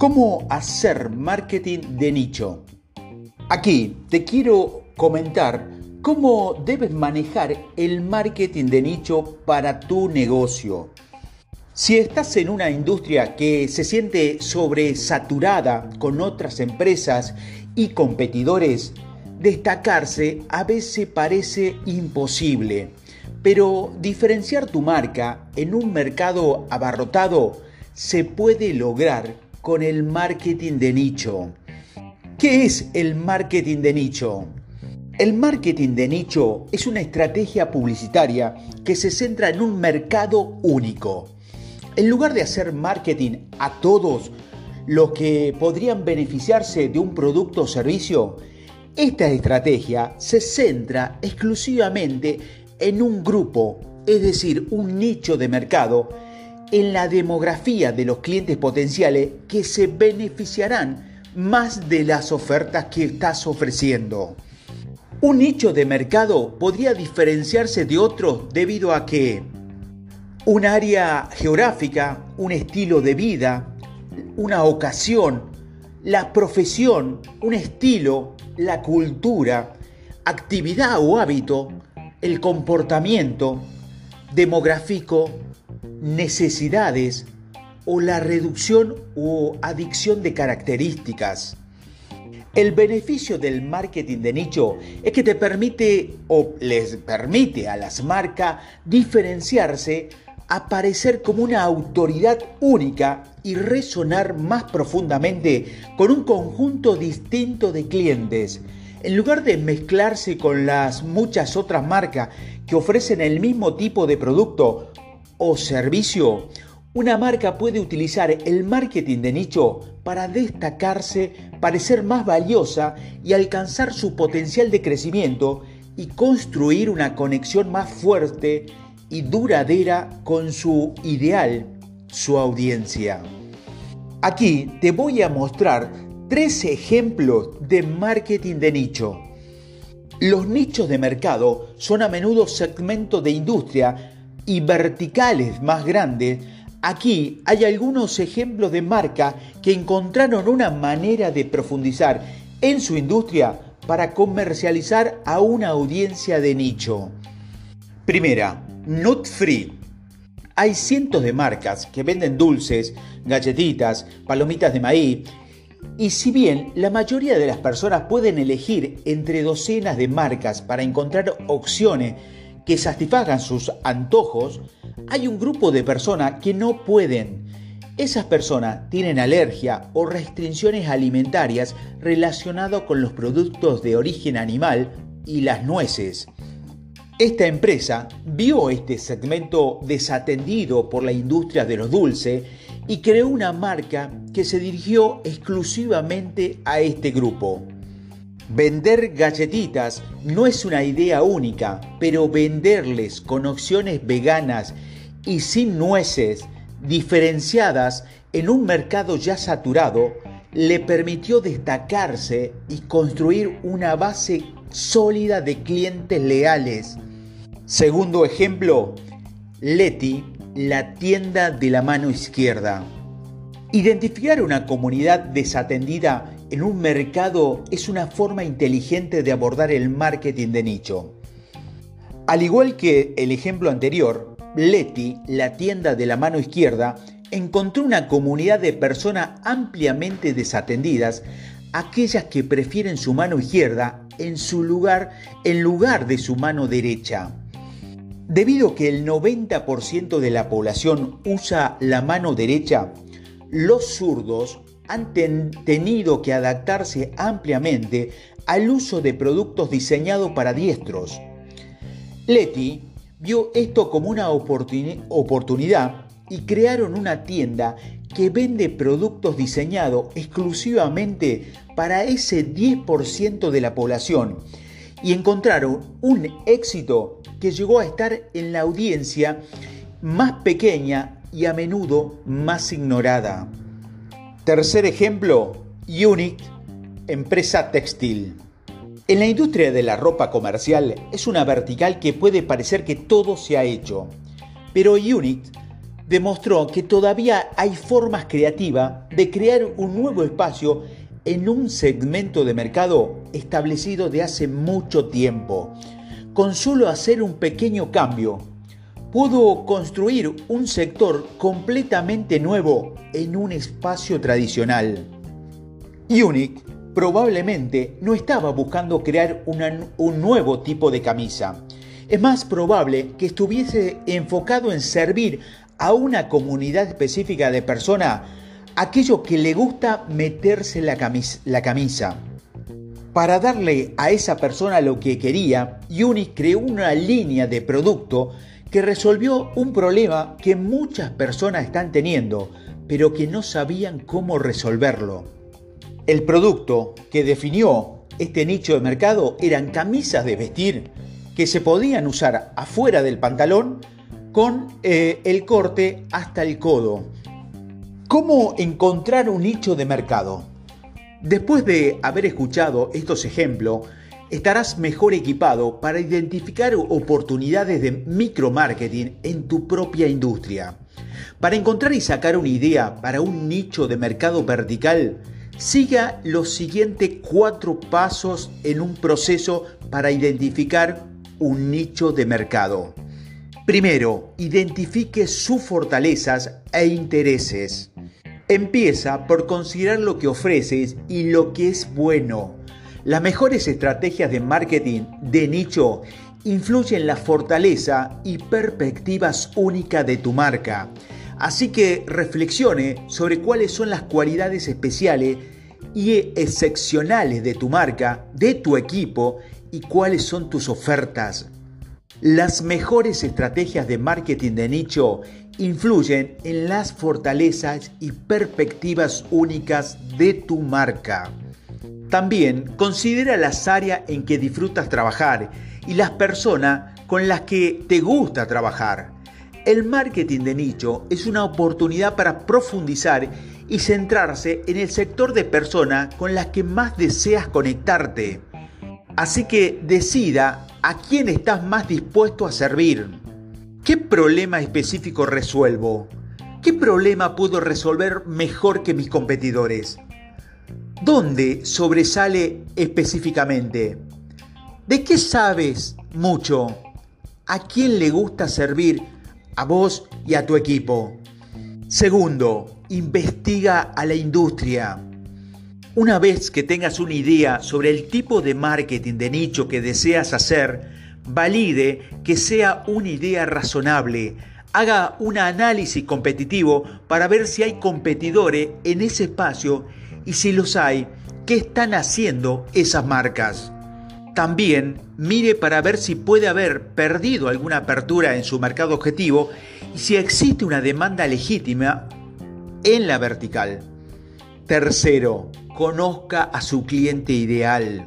¿Cómo hacer marketing de nicho? Aquí te quiero comentar cómo debes manejar el marketing de nicho para tu negocio. Si estás en una industria que se siente sobresaturada con otras empresas y competidores, destacarse a veces parece imposible, pero diferenciar tu marca en un mercado abarrotado se puede lograr con el marketing de nicho. ¿Qué es el marketing de nicho? El marketing de nicho es una estrategia publicitaria que se centra en un mercado único. En lugar de hacer marketing a todos los que podrían beneficiarse de un producto o servicio, esta estrategia se centra exclusivamente en un grupo, es decir, un nicho de mercado en la demografía de los clientes potenciales que se beneficiarán más de las ofertas que estás ofreciendo. Un nicho de mercado podría diferenciarse de otros debido a que un área geográfica, un estilo de vida, una ocasión, la profesión, un estilo, la cultura, actividad o hábito, el comportamiento demográfico necesidades o la reducción o adicción de características. El beneficio del marketing de nicho es que te permite o les permite a las marcas diferenciarse, aparecer como una autoridad única y resonar más profundamente con un conjunto distinto de clientes. En lugar de mezclarse con las muchas otras marcas que ofrecen el mismo tipo de producto o servicio, una marca puede utilizar el marketing de nicho para destacarse, parecer más valiosa y alcanzar su potencial de crecimiento y construir una conexión más fuerte y duradera con su ideal, su audiencia. Aquí te voy a mostrar tres ejemplos de marketing de nicho. Los nichos de mercado son a menudo segmentos de industria y verticales más grandes, aquí hay algunos ejemplos de marca que encontraron una manera de profundizar en su industria para comercializar a una audiencia de nicho. Primera, Nut Free. Hay cientos de marcas que venden dulces, galletitas, palomitas de maíz, y si bien la mayoría de las personas pueden elegir entre docenas de marcas para encontrar opciones que satisfagan sus antojos, hay un grupo de personas que no pueden. Esas personas tienen alergia o restricciones alimentarias relacionadas con los productos de origen animal y las nueces. Esta empresa vio este segmento desatendido por la industria de los dulces y creó una marca que se dirigió exclusivamente a este grupo. Vender galletitas no es una idea única, pero venderles con opciones veganas y sin nueces, diferenciadas en un mercado ya saturado, le permitió destacarse y construir una base sólida de clientes leales. Segundo ejemplo, Leti, la tienda de la mano izquierda. Identificar una comunidad desatendida en un mercado es una forma inteligente de abordar el marketing de nicho. Al igual que el ejemplo anterior, Leti, la tienda de la mano izquierda, encontró una comunidad de personas ampliamente desatendidas, aquellas que prefieren su mano izquierda en su lugar en lugar de su mano derecha. Debido a que el 90% de la población usa la mano derecha, los zurdos han tenido que adaptarse ampliamente al uso de productos diseñados para diestros. Leti vio esto como una oportunidad y crearon una tienda que vende productos diseñados exclusivamente para ese 10% de la población y encontraron un éxito que llegó a estar en la audiencia más pequeña y a menudo más ignorada. Tercer ejemplo, Unit, empresa textil. En la industria de la ropa comercial es una vertical que puede parecer que todo se ha hecho, pero Unit demostró que todavía hay formas creativas de crear un nuevo espacio en un segmento de mercado establecido de hace mucho tiempo. Con solo hacer un pequeño cambio, pudo construir un sector completamente nuevo en un espacio tradicional. Unique probablemente no estaba buscando crear un nuevo tipo de camisa. Es más probable que estuviese enfocado en servir a una comunidad específica de personas aquello que le gusta meterse la camisa. Para darle a esa persona lo que quería, Unis creó una línea de producto que resolvió un problema que muchas personas están teniendo, pero que no sabían cómo resolverlo. El producto que definió este nicho de mercado eran camisas de vestir que se podían usar afuera del pantalón con eh, el corte hasta el codo. ¿Cómo encontrar un nicho de mercado? Después de haber escuchado estos ejemplos, estarás mejor equipado para identificar oportunidades de micromarketing en tu propia industria. Para encontrar y sacar una idea para un nicho de mercado vertical, siga los siguientes cuatro pasos en un proceso para identificar un nicho de mercado. Primero, identifique sus fortalezas e intereses. Empieza por considerar lo que ofreces y lo que es bueno. Las mejores estrategias de marketing de nicho influyen en la fortaleza y perspectivas únicas de tu marca. Así que reflexione sobre cuáles son las cualidades especiales y excepcionales de tu marca, de tu equipo y cuáles son tus ofertas. Las mejores estrategias de marketing de nicho influyen en las fortalezas y perspectivas únicas de tu marca. También considera las áreas en que disfrutas trabajar y las personas con las que te gusta trabajar. El marketing de nicho es una oportunidad para profundizar y centrarse en el sector de personas con las que más deseas conectarte. Así que decida a quién estás más dispuesto a servir. ¿Qué problema específico resuelvo? ¿Qué problema puedo resolver mejor que mis competidores? ¿Dónde sobresale específicamente? ¿De qué sabes mucho? ¿A quién le gusta servir? A vos y a tu equipo. Segundo, investiga a la industria. Una vez que tengas una idea sobre el tipo de marketing de nicho que deseas hacer, valide que sea una idea razonable. Haga un análisis competitivo para ver si hay competidores en ese espacio y si los hay, qué están haciendo esas marcas. También mire para ver si puede haber perdido alguna apertura en su mercado objetivo y si existe una demanda legítima en la vertical. Tercero, conozca a su cliente ideal.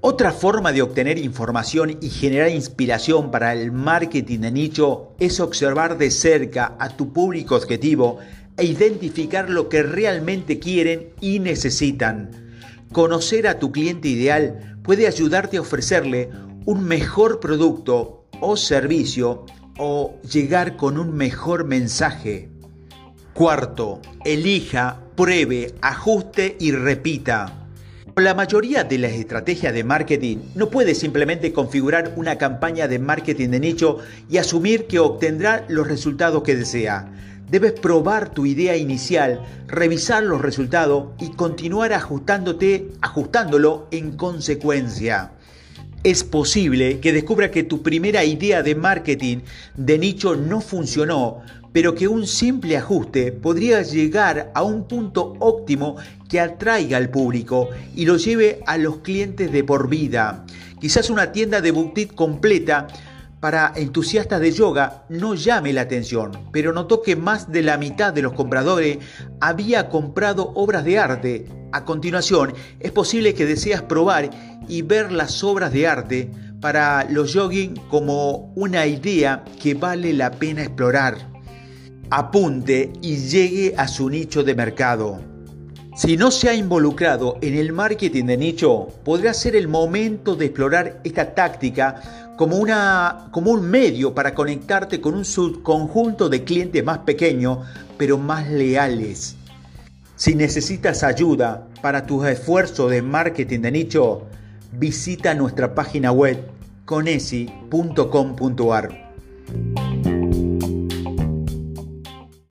Otra forma de obtener información y generar inspiración para el marketing de nicho es observar de cerca a tu público objetivo e identificar lo que realmente quieren y necesitan. Conocer a tu cliente ideal puede ayudarte a ofrecerle un mejor producto o servicio o llegar con un mejor mensaje. Cuarto, elija, pruebe, ajuste y repita. La mayoría de las estrategias de marketing no puede simplemente configurar una campaña de marketing de nicho y asumir que obtendrá los resultados que desea. Debes probar tu idea inicial, revisar los resultados y continuar ajustándote, ajustándolo en consecuencia. Es posible que descubra que tu primera idea de marketing de nicho no funcionó, pero que un simple ajuste podría llegar a un punto óptimo que atraiga al público y lo lleve a los clientes de por vida. Quizás una tienda de boutique completa para entusiastas de yoga no llame la atención, pero notó que más de la mitad de los compradores había comprado obras de arte. A continuación, es posible que deseas probar y ver las obras de arte para los jogging como una idea que vale la pena explorar. Apunte y llegue a su nicho de mercado. Si no se ha involucrado en el marketing de nicho, podrá ser el momento de explorar esta táctica como, una, como un medio para conectarte con un subconjunto de clientes más pequeños, pero más leales. Si necesitas ayuda para tus esfuerzos de marketing de nicho, visita nuestra página web conesi.com.ar.